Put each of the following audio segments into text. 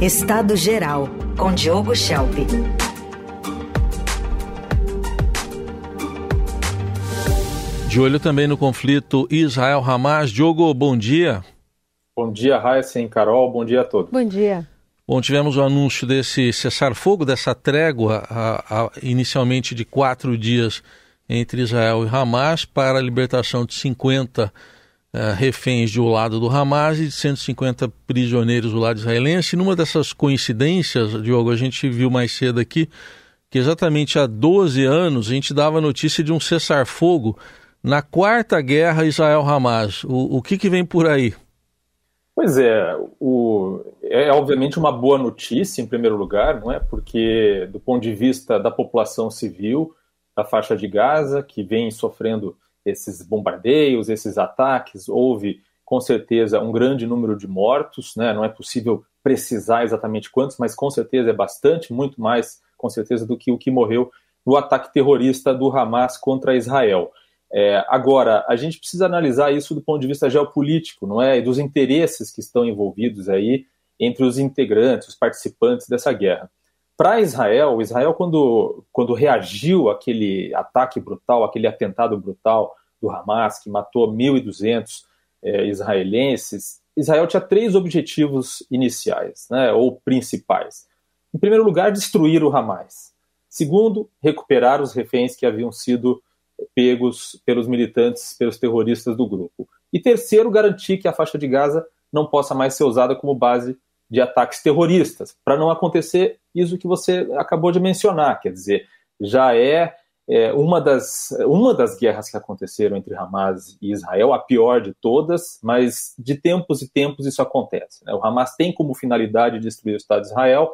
Estado Geral, com Diogo Schelp. De olho também no conflito Israel-Hamas. Diogo, bom dia. Bom dia, Raíssa e Carol. Bom dia a todos. Bom dia. Bom, tivemos o anúncio desse cessar-fogo, dessa trégua, a, a, inicialmente de quatro dias entre Israel e Hamas, para a libertação de 50 uh, reféns de um lado do Hamas e de 150 prisioneiros do lado israelense. E numa dessas coincidências, Diogo, a gente viu mais cedo aqui que exatamente há 12 anos a gente dava notícia de um cessar-fogo na quarta guerra Israel-Hamas. O, o que, que vem por aí? Pois é, o, é obviamente uma boa notícia em primeiro lugar, não é? Porque do ponto de vista da população civil da faixa de Gaza, que vem sofrendo esses bombardeios, esses ataques, houve com certeza um grande número de mortos, né? não é possível precisar exatamente quantos, mas com certeza é bastante, muito mais com certeza do que o que morreu no ataque terrorista do Hamas contra Israel. É, agora, a gente precisa analisar isso do ponto de vista geopolítico, não é? E dos interesses que estão envolvidos aí entre os integrantes, os participantes dessa guerra. Para Israel, Israel quando, quando reagiu àquele ataque brutal, aquele atentado brutal do Hamas que matou 1.200 é, israelenses, Israel tinha três objetivos iniciais, né, ou principais. Em primeiro lugar, destruir o Hamas. Segundo, recuperar os reféns que haviam sido pegos pelos militantes, pelos terroristas do grupo. E terceiro, garantir que a faixa de Gaza não possa mais ser usada como base de ataques terroristas, para não acontecer isso que você acabou de mencionar, quer dizer, já é, é, uma, das, uma das guerras que aconteceram entre Hamas e Israel, a pior de todas, mas de tempos e tempos isso acontece. Né? O Hamas tem como finalidade destruir o Estado de Israel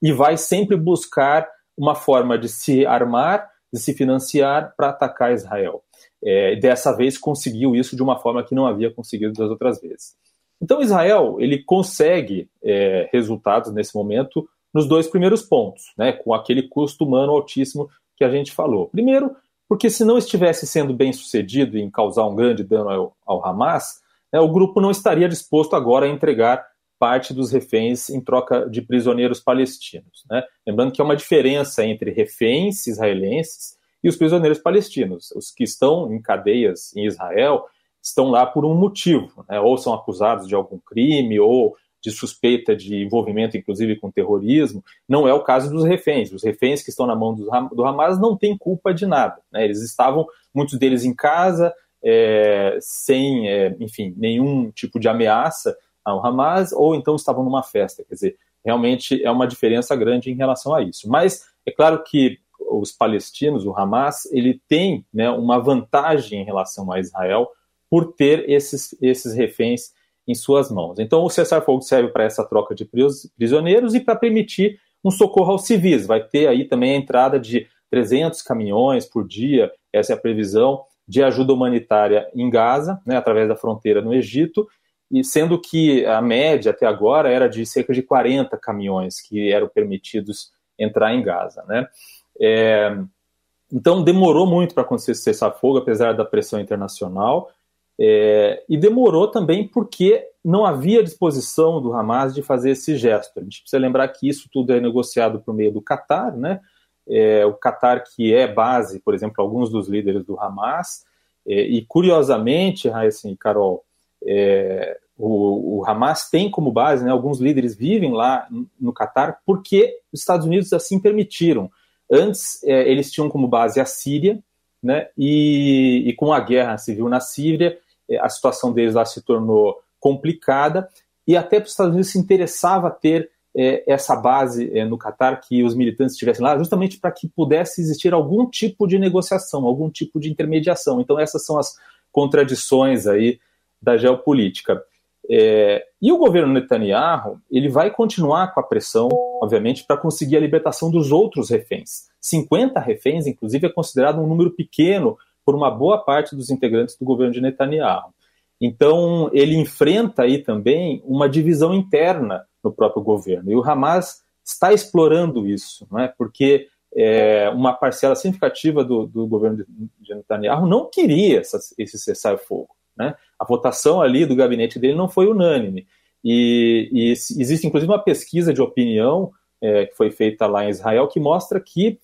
e vai sempre buscar uma forma de se armar, de se financiar para atacar Israel. É, dessa vez conseguiu isso de uma forma que não havia conseguido das outras vezes. Então, Israel ele consegue é, resultados nesse momento nos dois primeiros pontos, né, com aquele custo humano altíssimo que a gente falou. Primeiro, porque se não estivesse sendo bem sucedido em causar um grande dano ao, ao Hamas, né, o grupo não estaria disposto agora a entregar parte dos reféns em troca de prisioneiros palestinos. Né? Lembrando que há uma diferença entre reféns israelenses e os prisioneiros palestinos. Os que estão em cadeias em Israel estão lá por um motivo, né? ou são acusados de algum crime, ou de suspeita de envolvimento, inclusive, com terrorismo. Não é o caso dos reféns. Os reféns que estão na mão do Hamas não têm culpa de nada. Né? Eles estavam, muitos deles em casa, é, sem, é, enfim, nenhum tipo de ameaça ao Hamas, ou então estavam numa festa. Quer dizer, realmente é uma diferença grande em relação a isso. Mas é claro que os palestinos, o Hamas, ele tem né, uma vantagem em relação a Israel, por ter esses, esses reféns em suas mãos. Então, o cessar-fogo serve para essa troca de prisioneiros e para permitir um socorro aos civis. Vai ter aí também a entrada de 300 caminhões por dia, essa é a previsão, de ajuda humanitária em Gaza, né, através da fronteira no Egito, e sendo que a média até agora era de cerca de 40 caminhões que eram permitidos entrar em Gaza. Né? É, então, demorou muito para acontecer esse cessar-fogo, apesar da pressão internacional. É, e demorou também porque não havia disposição do Hamas de fazer esse gesto. A gente precisa lembrar que isso tudo é negociado por meio do Catar, né? É, o Catar que é base, por exemplo, alguns dos líderes do Hamas, é, e curiosamente, assim, Carol, é, o, o, Hamas tem como base, né, alguns líderes vivem lá no Catar porque os Estados Unidos assim permitiram. Antes, é, eles tinham como base a Síria, né, e, e com a guerra civil na Síria, a situação deles lá se tornou complicada e até para os Estados Unidos se interessava ter é, essa base é, no Catar, que os militantes estivessem lá, justamente para que pudesse existir algum tipo de negociação, algum tipo de intermediação. Então essas são as contradições aí da geopolítica. É, e o governo Netanyahu ele vai continuar com a pressão, obviamente, para conseguir a libertação dos outros reféns. 50 reféns, inclusive, é considerado um número pequeno por uma boa parte dos integrantes do governo de Netanyahu. Então, ele enfrenta aí também uma divisão interna no próprio governo. E o Hamas está explorando isso, não é? porque é, uma parcela significativa do, do, governo de Netanyahu não queria essa, esse cessar-fogo. Né? A votação ali do gabinete dele não foi unânime. E, e existe inclusive uma pesquisa de opinião é, que foi feita lá em Israel que mostra que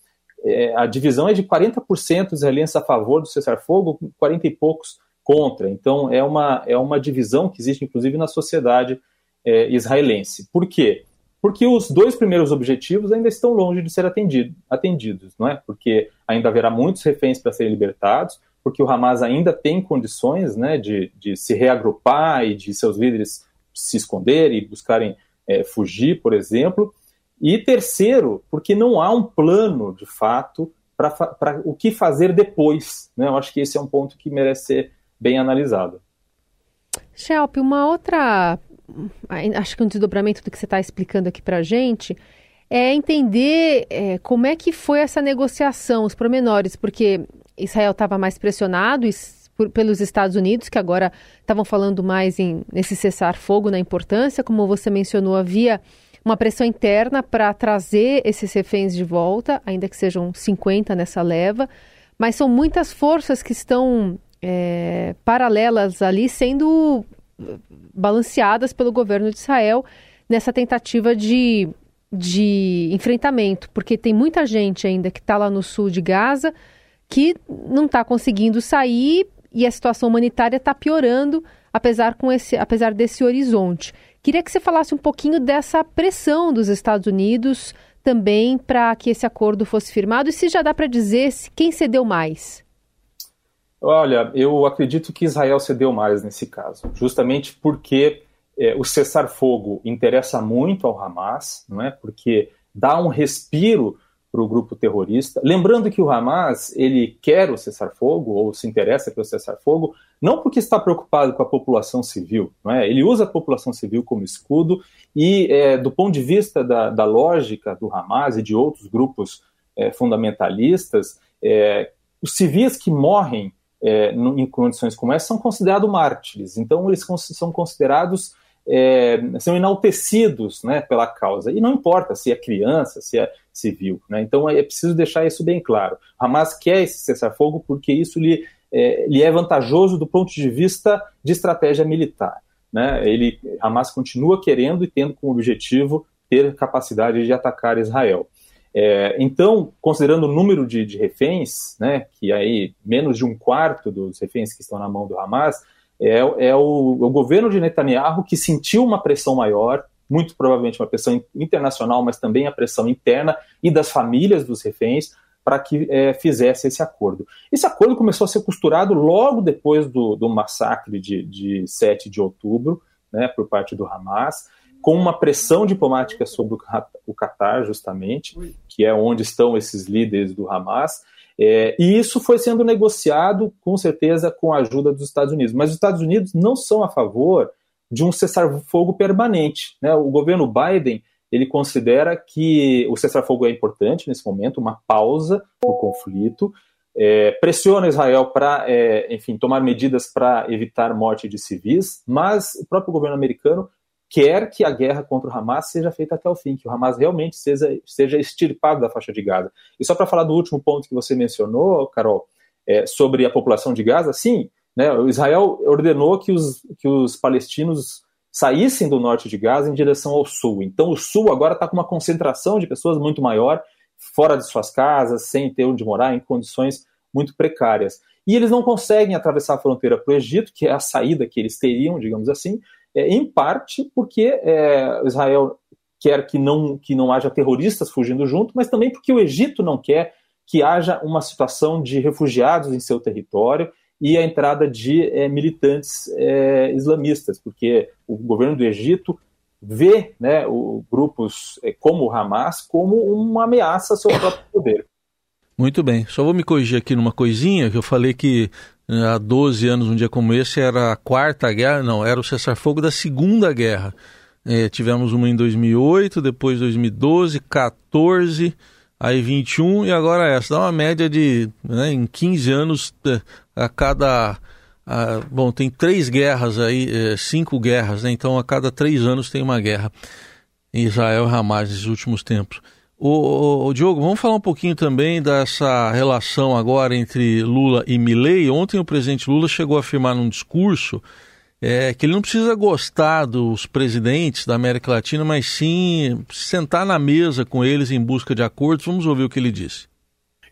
é, a divisão é de 40% israelenses a favor do cessar-fogo, 40 e poucos contra. Então é uma, é uma divisão que existe inclusive na sociedade é, israelense. Por quê? Porque os dois primeiros objetivos ainda estão longe de ser atendido, atendidos, não é? Porque ainda haverá muitos reféns para serem libertados, porque o Hamas ainda tem condições né, de, de se reagrupar e de seus líderes se esconderem e buscarem é, fugir, por exemplo. E terceiro, porque não há um plano, de fato, para o que fazer depois. Né? Eu acho que esse é um ponto que merece ser bem analisado. Shelp, uma outra, acho que um desdobramento do que você está explicando aqui para a gente, é entender é, como é que foi essa negociação, os pormenores, porque Israel estava mais pressionado pelos Estados Unidos, que agora estavam falando mais em, nesse cessar-fogo, na importância, como você mencionou, havia uma pressão interna para trazer esses reféns de volta, ainda que sejam 50 nessa leva, mas são muitas forças que estão é, paralelas ali sendo balanceadas pelo governo de Israel nessa tentativa de, de enfrentamento, porque tem muita gente ainda que está lá no sul de Gaza que não está conseguindo sair e a situação humanitária está piorando, apesar, com esse, apesar desse horizonte. Queria que você falasse um pouquinho dessa pressão dos Estados Unidos também para que esse acordo fosse firmado e se já dá para dizer quem cedeu mais. Olha, eu acredito que Israel cedeu mais nesse caso, justamente porque é, o cessar-fogo interessa muito ao Hamas, não é? Porque dá um respiro para o grupo terrorista. Lembrando que o Hamas ele quer o cessar-fogo ou se interessa pelo cessar-fogo, não porque está preocupado com a população civil, não é? Ele usa a população civil como escudo e, é, do ponto de vista da, da, lógica do Hamas e de outros grupos é, fundamentalistas, é, os civis que morrem é, em condições como essa são considerados mártires. Então eles são considerados é, são enaltecidos né, pela causa. E não importa se é criança, se é civil. Né? Então é preciso deixar isso bem claro. Hamas quer esse cessar-fogo porque isso lhe é, lhe é vantajoso do ponto de vista de estratégia militar. Né? Ele, Hamas continua querendo e tendo como objetivo ter capacidade de atacar Israel. É, então, considerando o número de, de reféns, né, que aí menos de um quarto dos reféns que estão na mão do Hamas, é, é o, o, governo de Netanyahu que sentiu uma pressão maior, muito provavelmente uma pressão internacional, mas também a pressão interna e das famílias dos reféns para que é, fizesse esse acordo. Esse acordo começou a ser costurado logo depois do, do massacre de, de 7 de outubro, né, por parte do Hamas, com uma pressão diplomática sobre o, o Qatar, justamente, que é onde estão esses líderes do Hamas, é, e isso foi sendo negociado, com certeza, com a ajuda dos Estados Unidos. Mas os Estados Unidos não são a favor de um cessar-fogo permanente. Né? O governo Biden ele considera que o cessar-fogo é importante nesse momento, uma pausa no conflito, é, pressiona Israel para, é, enfim, tomar medidas para evitar morte de civis, mas o próprio governo americano quer que a guerra contra o Hamas seja feita até o fim, que o Hamas realmente seja, seja extirpado da faixa de Gaza. E só para falar do último ponto que você mencionou, Carol, é, sobre a população de Gaza, sim, né, o Israel ordenou que os, que os palestinos saíssem do norte de Gaza em direção ao sul. Então o sul agora está com uma concentração de pessoas muito maior, fora de suas casas, sem ter onde morar, em condições muito precárias. E eles não conseguem atravessar a fronteira para o Egito, que é a saída que eles teriam, digamos assim, é, em parte porque é, Israel quer que não, que não haja terroristas fugindo junto, mas também porque o Egito não quer que haja uma situação de refugiados em seu território e a entrada de é, militantes é, islamistas, porque o governo do Egito vê né, o, grupos é, como o Hamas como uma ameaça ao seu próprio poder. Muito bem. Só vou me corrigir aqui numa coisinha, que eu falei que há 12 anos, um dia como esse, era a quarta guerra, não, era o cessar-fogo da segunda guerra. É, tivemos uma em 2008, depois 2012, 14, aí 21 e agora essa. Dá uma média de, né, em 15 anos, é, a cada... A, bom, tem três guerras aí, é, cinco guerras, né? então a cada três anos tem uma guerra em Israel e Hamas nesses últimos tempos. O, Diogo, vamos falar um pouquinho também dessa relação agora entre Lula e Milley. Ontem o presidente Lula chegou a afirmar num discurso é que ele não precisa gostar dos presidentes da América Latina, mas sim sentar na mesa com eles em busca de acordos. Vamos ouvir o que ele disse.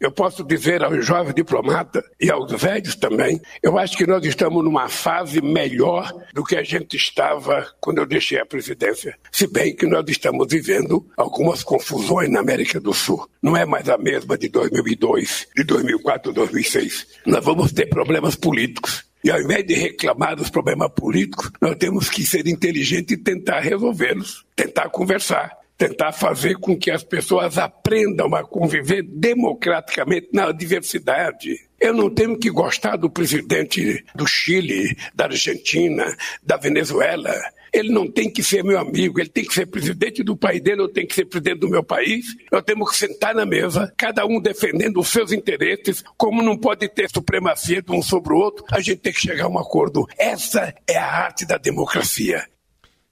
Eu posso dizer aos jovens diplomatas e aos velhos também, eu acho que nós estamos numa fase melhor do que a gente estava quando eu deixei a presidência. Se bem que nós estamos vivendo algumas confusões na América do Sul. Não é mais a mesma de 2002, de 2004, 2006. Nós vamos ter problemas políticos. E ao invés de reclamar dos problemas políticos, nós temos que ser inteligentes e tentar resolvê-los, tentar conversar tentar fazer com que as pessoas aprendam a conviver democraticamente na diversidade. Eu não tenho que gostar do presidente do Chile, da Argentina, da Venezuela. Ele não tem que ser meu amigo, ele tem que ser presidente do país dele, eu tenho que ser presidente do meu país. Nós temos que sentar na mesa, cada um defendendo os seus interesses, como não pode ter supremacia de um sobre o outro, a gente tem que chegar a um acordo. Essa é a arte da democracia.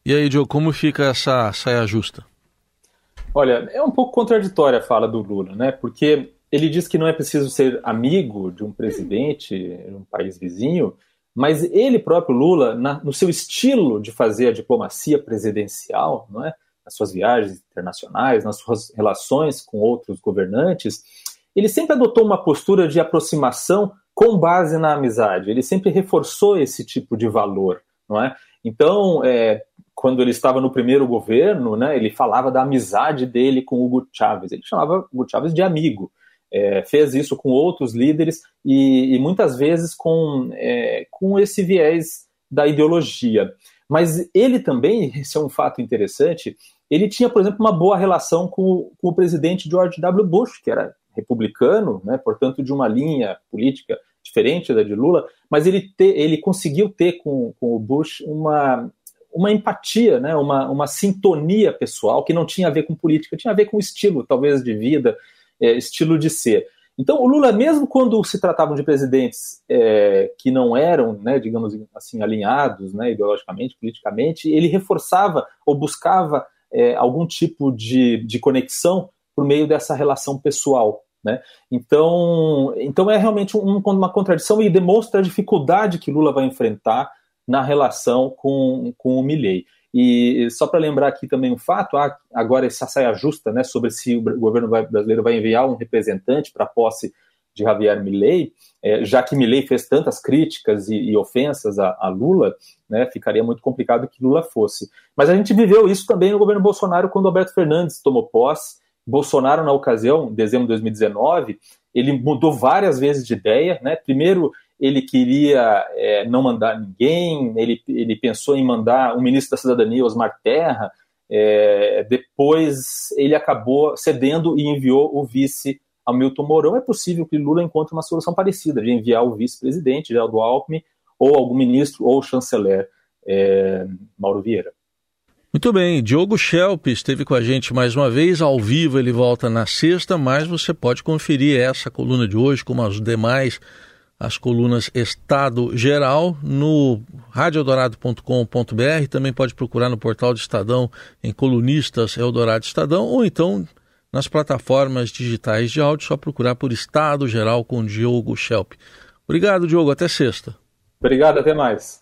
E aí, Joe, como fica essa saia justa? Olha, é um pouco contraditória a fala do Lula, né? Porque ele diz que não é preciso ser amigo de um presidente de um país vizinho, mas ele próprio, Lula, na, no seu estilo de fazer a diplomacia presidencial, não é? nas suas viagens internacionais, nas suas relações com outros governantes, ele sempre adotou uma postura de aproximação com base na amizade. Ele sempre reforçou esse tipo de valor, não é? Então, é, quando ele estava no primeiro governo, né, ele falava da amizade dele com Hugo Chávez. Ele chamava Hugo Chávez de amigo. É, fez isso com outros líderes e, e muitas vezes com, é, com esse viés da ideologia. Mas ele também, esse é um fato interessante, ele tinha, por exemplo, uma boa relação com, com o presidente George W. Bush, que era republicano, né, portanto, de uma linha política diferente da de Lula, mas ele, te, ele conseguiu ter com, com o Bush uma, uma empatia, né, uma, uma sintonia pessoal que não tinha a ver com política, tinha a ver com estilo, talvez, de vida, é, estilo de ser. Então, o Lula, mesmo quando se tratavam de presidentes é, que não eram, né, digamos assim, alinhados né, ideologicamente, politicamente, ele reforçava ou buscava é, algum tipo de, de conexão por meio dessa relação pessoal. Né? Então, então é realmente um, uma contradição e demonstra a dificuldade que Lula vai enfrentar na relação com, com o Milley. E só para lembrar aqui também um fato, há agora essa saia justa né, sobre se o governo brasileiro vai enviar um representante para a posse de Javier Milley, é, já que Milley fez tantas críticas e, e ofensas a, a, Lula, né, ficaria muito complicado que Lula fosse. Mas a gente viveu isso também no governo Bolsonaro quando Alberto Fernandes tomou posse. Bolsonaro, na ocasião, em dezembro de 2019, ele mudou várias vezes de ideia. Né? Primeiro, ele queria é, não mandar ninguém, ele, ele pensou em mandar o ministro da Cidadania, Osmar Terra, é, depois ele acabou cedendo e enviou o vice Hamilton Mourão. É possível que Lula encontre uma solução parecida, de enviar o vice-presidente, Geraldo Alckmin, ou algum ministro ou chanceler é, Mauro Vieira. Muito bem, Diogo Schelp esteve com a gente mais uma vez, ao vivo ele volta na sexta, mas você pode conferir essa coluna de hoje, como as demais as colunas Estado Geral no radioeldorado.com.br, também pode procurar no portal do Estadão em colunistas Eldorado Estadão ou então nas plataformas digitais de áudio, só procurar por Estado Geral com Diogo Schelp. Obrigado, Diogo, até sexta. Obrigado, até mais.